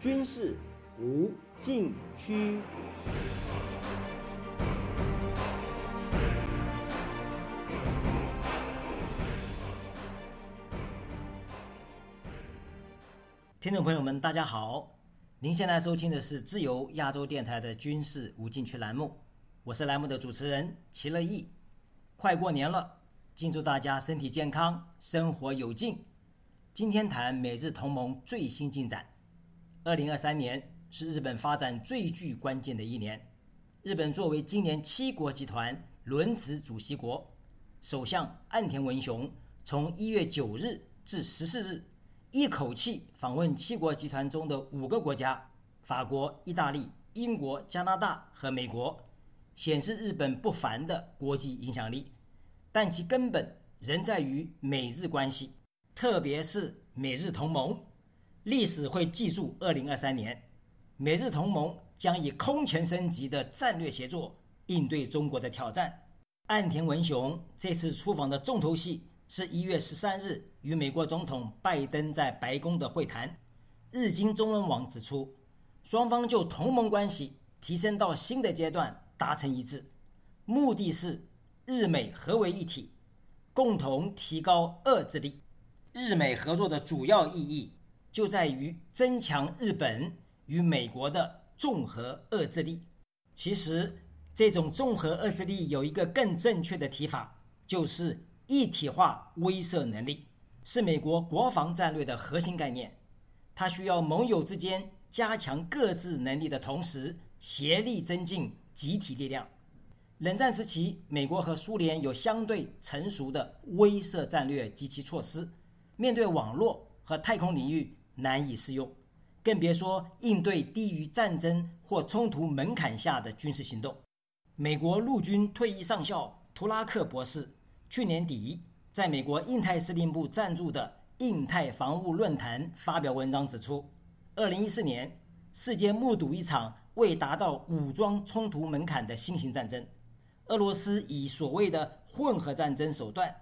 军事无禁区。听众朋友们，大家好！您现在收听的是自由亚洲电台的军事无禁区栏目，我是栏目的主持人齐乐意。快过年了，敬祝大家身体健康，生活有劲。今天谈美日同盟最新进展。二零二三年是日本发展最具关键的一年。日本作为今年七国集团轮值主席国，首相岸田文雄从一月九日至十四日。一口气访问七国集团中的五个国家：法国、意大利、英国、加拿大和美国，显示日本不凡的国际影响力。但其根本仍在于美日关系，特别是美日同盟。历史会记住，二零二三年，美日同盟将以空前升级的战略协作应对中国的挑战。岸田文雄这次出访的重头戏。是一月十三日与美国总统拜登在白宫的会谈。日经中文网指出，双方就同盟关系提升到新的阶段达成一致，目的是日美合为一体，共同提高遏制力。日美合作的主要意义就在于增强日本与美国的综合遏制力。其实，这种综合遏制力有一个更正确的提法，就是。一体化威慑能力是美国国防战略的核心概念。它需要盟友之间加强各自能力的同时，协力增进集体力量。冷战时期，美国和苏联有相对成熟的威慑战略及其措施，面对网络和太空领域难以适用，更别说应对低于战争或冲突门槛下的军事行动。美国陆军退役上校图拉克博士。去年底，在美国印太司令部赞助的印太防务论坛发表文章指出，二零一四年世界目睹一场未达到武装冲突门槛的新型战争。俄罗斯以所谓的混合战争手段，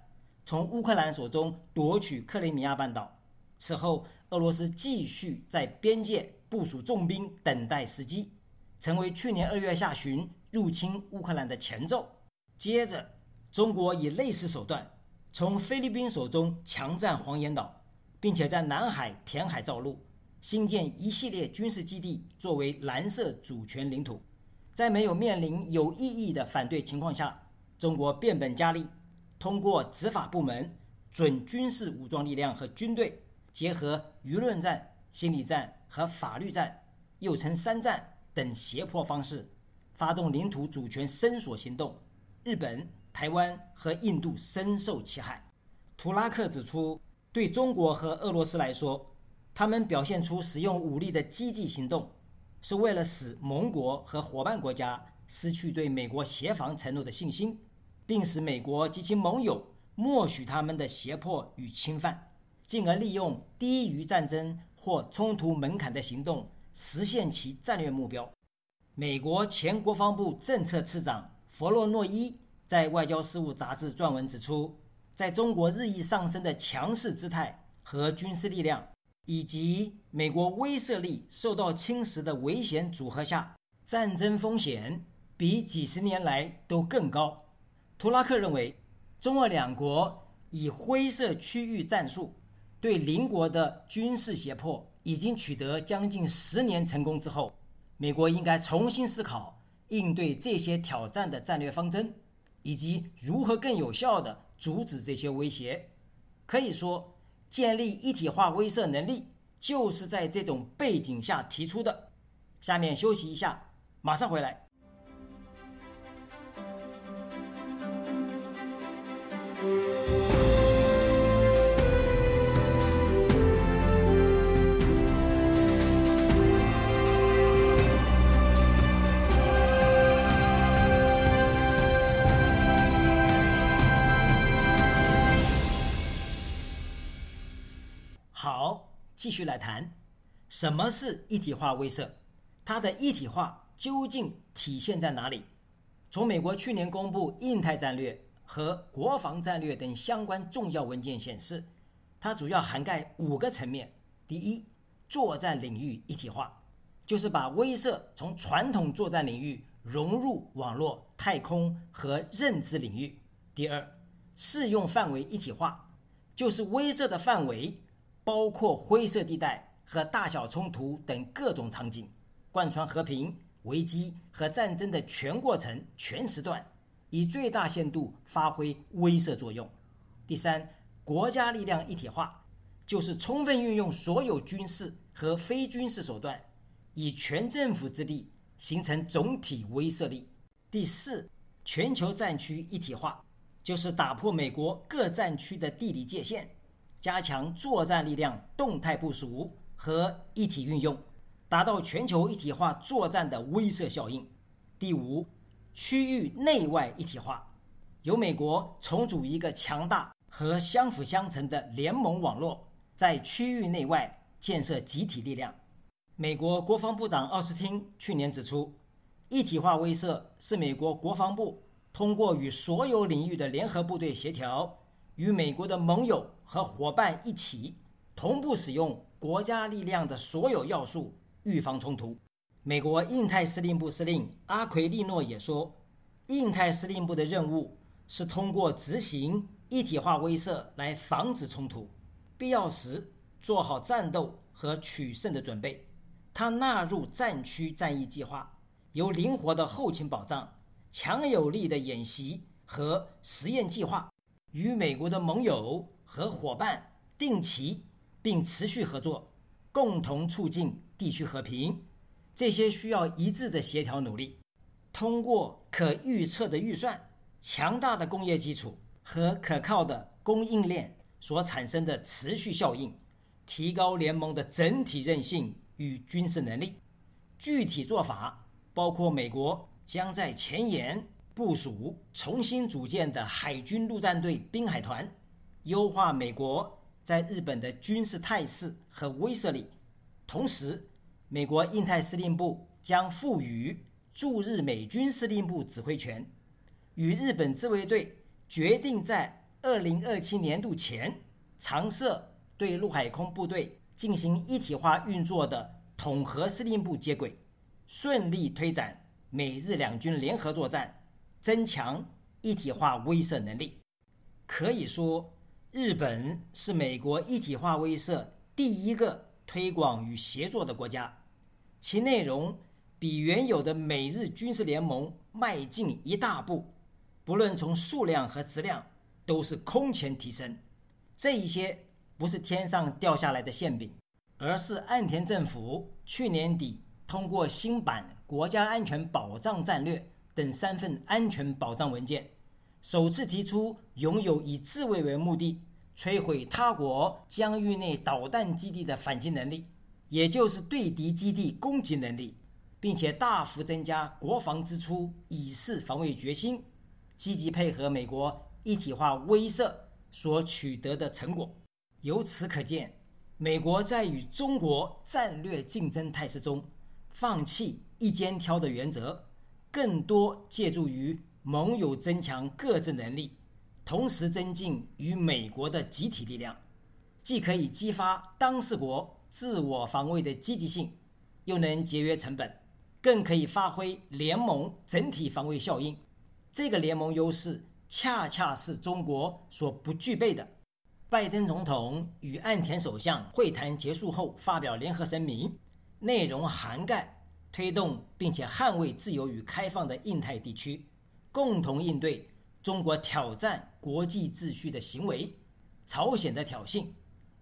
从乌克兰手中夺取克里米亚半岛。此后，俄罗斯继续在边界部署重兵，等待时机，成为去年二月下旬入侵乌克兰的前奏。接着。中国以类似手段从菲律宾手中强占黄岩岛，并且在南海填海造陆，新建一系列军事基地作为蓝色主权领土。在没有面临有意义的反对情况下，中国变本加厉，通过执法部门、准军事武装力量和军队，结合舆论战、心理战和法律战（又称三战）等胁迫方式，发动领土主权伸索行动。日本。台湾和印度深受其害。图拉克指出，对中国和俄罗斯来说，他们表现出使用武力的积极行动，是为了使盟国和伙伴国家失去对美国协防承诺的信心，并使美国及其盟友默许他们的胁迫与侵犯，进而利用低于战争或冲突门槛的行动实现其战略目标。美国前国防部政策次长弗洛诺伊。在《外交事务》杂志撰文指出，在中国日益上升的强势姿态和军事力量，以及美国威慑力受到侵蚀的危险组合下，战争风险比几十年来都更高。图拉克认为，中俄两国以灰色区域战术对邻国的军事胁迫已经取得将近十年成功之后，美国应该重新思考应对这些挑战的战略方针。以及如何更有效地阻止这些威胁，可以说，建立一体化威慑能力就是在这种背景下提出的。下面休息一下，马上回来。继续来谈，什么是一体化威慑？它的一体化究竟体现在哪里？从美国去年公布印太战略和国防战略等相关重要文件显示，它主要涵盖五个层面：第一，作战领域一体化，就是把威慑从传统作战领域融入网络、太空和认知领域。第二，适用范围一体化，就是威慑的范围包括灰色地带和大小冲突等各种场景，贯穿和平、危机和战争的全过程、全时段，以最大限度发挥威慑作用。第三，国家力量一体化。就是充分运用所有军事和非军事手段，以全政府之力形成总体威慑力。第四，全球战区一体化，就是打破美国各战区的地理界限，加强作战力量动态部署和一体运用，达到全球一体化作战的威慑效应。第五，区域内外一体化，由美国重组一个强大和相辅相成的联盟网络。在区域内外建设集体力量。美国国防部长奥斯汀去年指出，一体化威慑是美国国防部通过与所有领域的联合部队协调，与美国的盟友和伙伴一起同步使用国家力量的所有要素预防冲突。美国印太司令部司令阿奎利诺也说，印太司令部的任务是通过执行一体化威慑来防止冲突。必要时做好战斗和取胜的准备。它纳入战区战役计划，有灵活的后勤保障、强有力的演习和实验计划，与美国的盟友和伙伴定期并持续合作，共同促进地区和平。这些需要一致的协调努力。通过可预测的预算、强大的工业基础和可靠的供应链。所产生的持续效应，提高联盟的整体韧性与军事能力。具体做法包括：美国将在前沿部署重新组建的海军陆战队滨海团，优化美国在日本的军事态势和威慑力。同时，美国印太司令部将赋予驻日美军司令部指挥权，与日本自卫队决定在。二零二七年度前，常设对陆海空部队进行一体化运作的统合司令部接轨，顺利推展美日两军联合作战，增强一体化威慑能力。可以说，日本是美国一体化威慑第一个推广与协作的国家，其内容比原有的美日军事联盟迈进一大步，不论从数量和质量。都是空前提升，这一些不是天上掉下来的馅饼，而是岸田政府去年底通过新版国家安全保障战略等三份安全保障文件，首次提出拥有以自卫为目的摧毁他国疆域内导弹基地的反击能力，也就是对敌基地攻击能力，并且大幅增加国防支出，以示防卫决心，积极配合美国。一体化威慑所取得的成果，由此可见，美国在与中国战略竞争态势中，放弃一肩挑的原则，更多借助于盟友增强各自能力，同时增进与美国的集体力量，既可以激发当事国自我防卫的积极性，又能节约成本，更可以发挥联盟整体防卫效应。这个联盟优势。恰恰是中国所不具备的。拜登总统与岸田首相会谈结束后发表联合声明，内容涵盖推动并且捍卫自由与开放的印太地区，共同应对中国挑战国际秩序的行为、朝鲜的挑衅，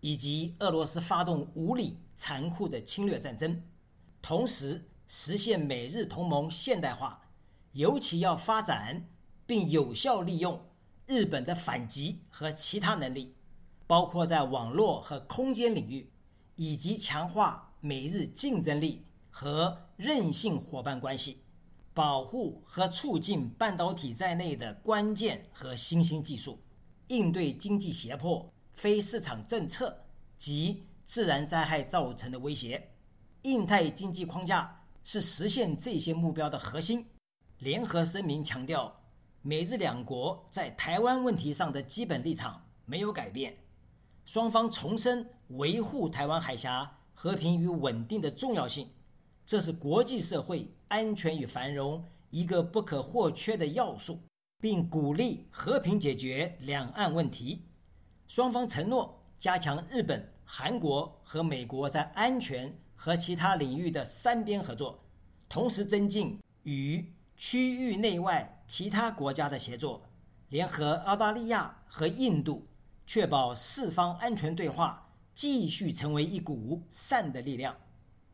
以及俄罗斯发动无理残酷的侵略战争，同时实现美日同盟现代化，尤其要发展。并有效利用日本的反击和其他能力，包括在网络和空间领域，以及强化美日竞争力和韧性伙伴关系，保护和促进半导体在内的关键和新兴技术，应对经济胁迫、非市场政策及自然灾害造成的威胁。印太经济框架是实现这些目标的核心。联合声明强调。美日两国在台湾问题上的基本立场没有改变，双方重申维护台湾海峡和平与稳定的重要性，这是国际社会安全与繁荣一个不可或缺的要素，并鼓励和平解决两岸问题。双方承诺加强日本、韩国和美国在安全和其他领域的三边合作，同时增进与区域内外其他国家的协作，联合澳大利亚和印度。确保四方安全对话继续成为一股善的力量。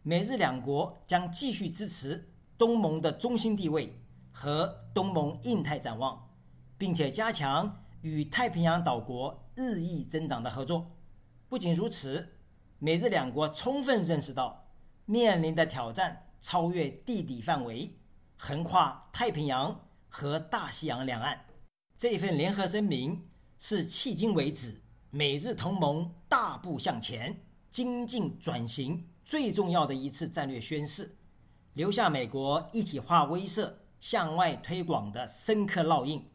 美日两国将继续支持东盟的中心地位和东盟印太展望，并且加强与太平洋岛国日益增长的合作。不仅如此，美日两国充分认识到面临的挑战超越地理范围，横跨太平洋和大西洋两岸。这份联合声明。是迄今为止美日同盟大步向前、精进转型最重要的一次战略宣示，留下美国一体化威慑向外推广的深刻烙印。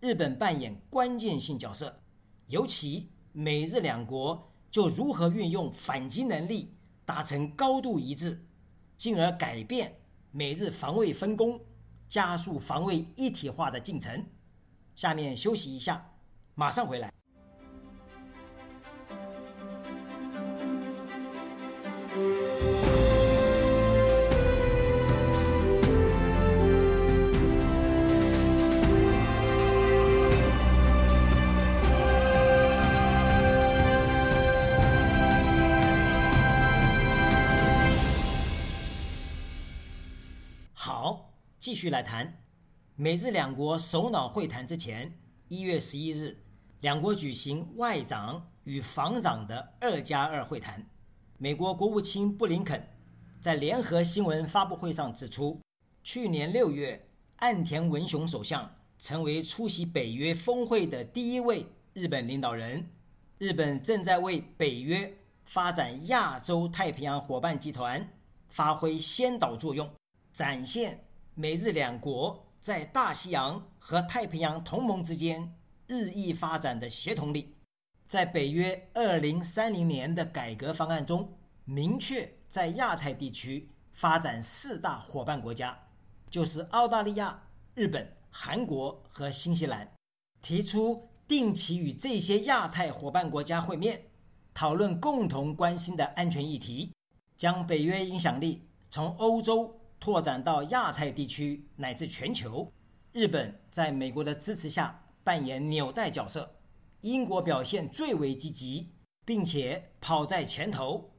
日本扮演关键性角色，尤其美日两国就如何运用反击能力达成高度一致，进而改变美日防卫分工，加速防卫一体化的进程。下面休息一下。马上回来。续来谈美日两国首脑会谈之前，一月十一日。两国举行外长与防长的二加二会谈。美国国务卿布林肯在联合新闻发布会上指出，去年六月，岸田文雄首相成为出席北约峰会的第一位日本领导人。日本正在为北约发展亚洲太平洋伙伴集团发挥先导作用，展现美日两国在大西洋和太平洋同盟之间。日益发展的协同力，在北约二零三零年的改革方案中，明确在亚太地区发展四大伙伴国家，就是澳大利亚、日本、韩国和新西兰，提出定期与这些亚太伙伴国家会面，讨论共同关心的安全议题，将北约影响力从欧洲拓展到亚太地区乃至全球。日本在美国的支持下。扮演纽带角色，英国表现最为积极，并且跑在前头。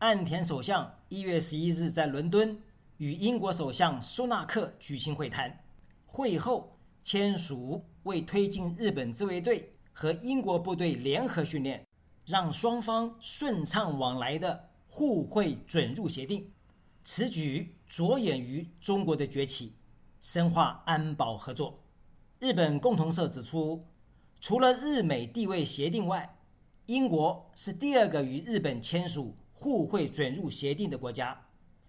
岸田首相一月十一日在伦敦与英国首相苏纳克举行会谈，会后签署为推进日本自卫队和英国部队联合训练，让双方顺畅往来的互惠准入协定。此举着眼于中国的崛起，深化安保合作。日本共同社指出，除了日美地位协定外，英国是第二个与日本签署互惠准入协定的国家。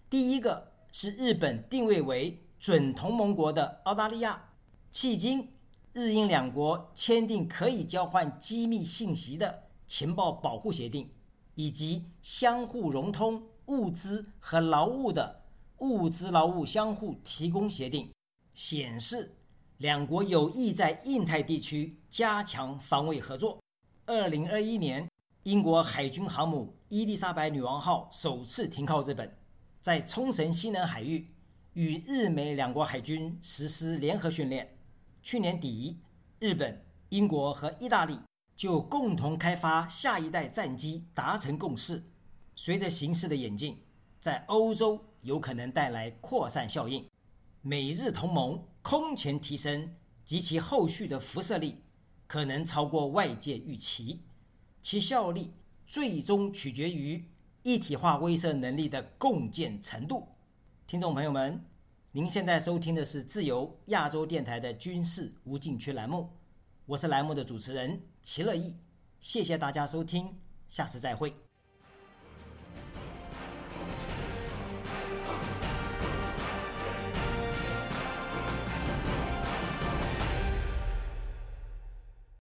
第一个是日本定位为准同盟国的澳大利亚。迄今，日英两国签订可以交换机密信息的情报保护协定，以及相互融通物资和劳务的物资劳务相互提供协定，显示。两国有意在印太地区加强防卫合作。二零二一年，英国海军航母伊丽莎白女王号首次停靠日本，在冲绳西南海域与日美两国海军实施联合训练。去年底，日本、英国和意大利就共同开发下一代战机达成共识。随着形势的演进，在欧洲有可能带来扩散效应。美日同盟空前提升，及其后续的辐射力可能超过外界预期，其效力最终取决于一体化威慑能力的共建程度。听众朋友们，您现在收听的是自由亚洲电台的军事无禁区栏目，我是栏目的主持人齐乐意，谢谢大家收听，下次再会。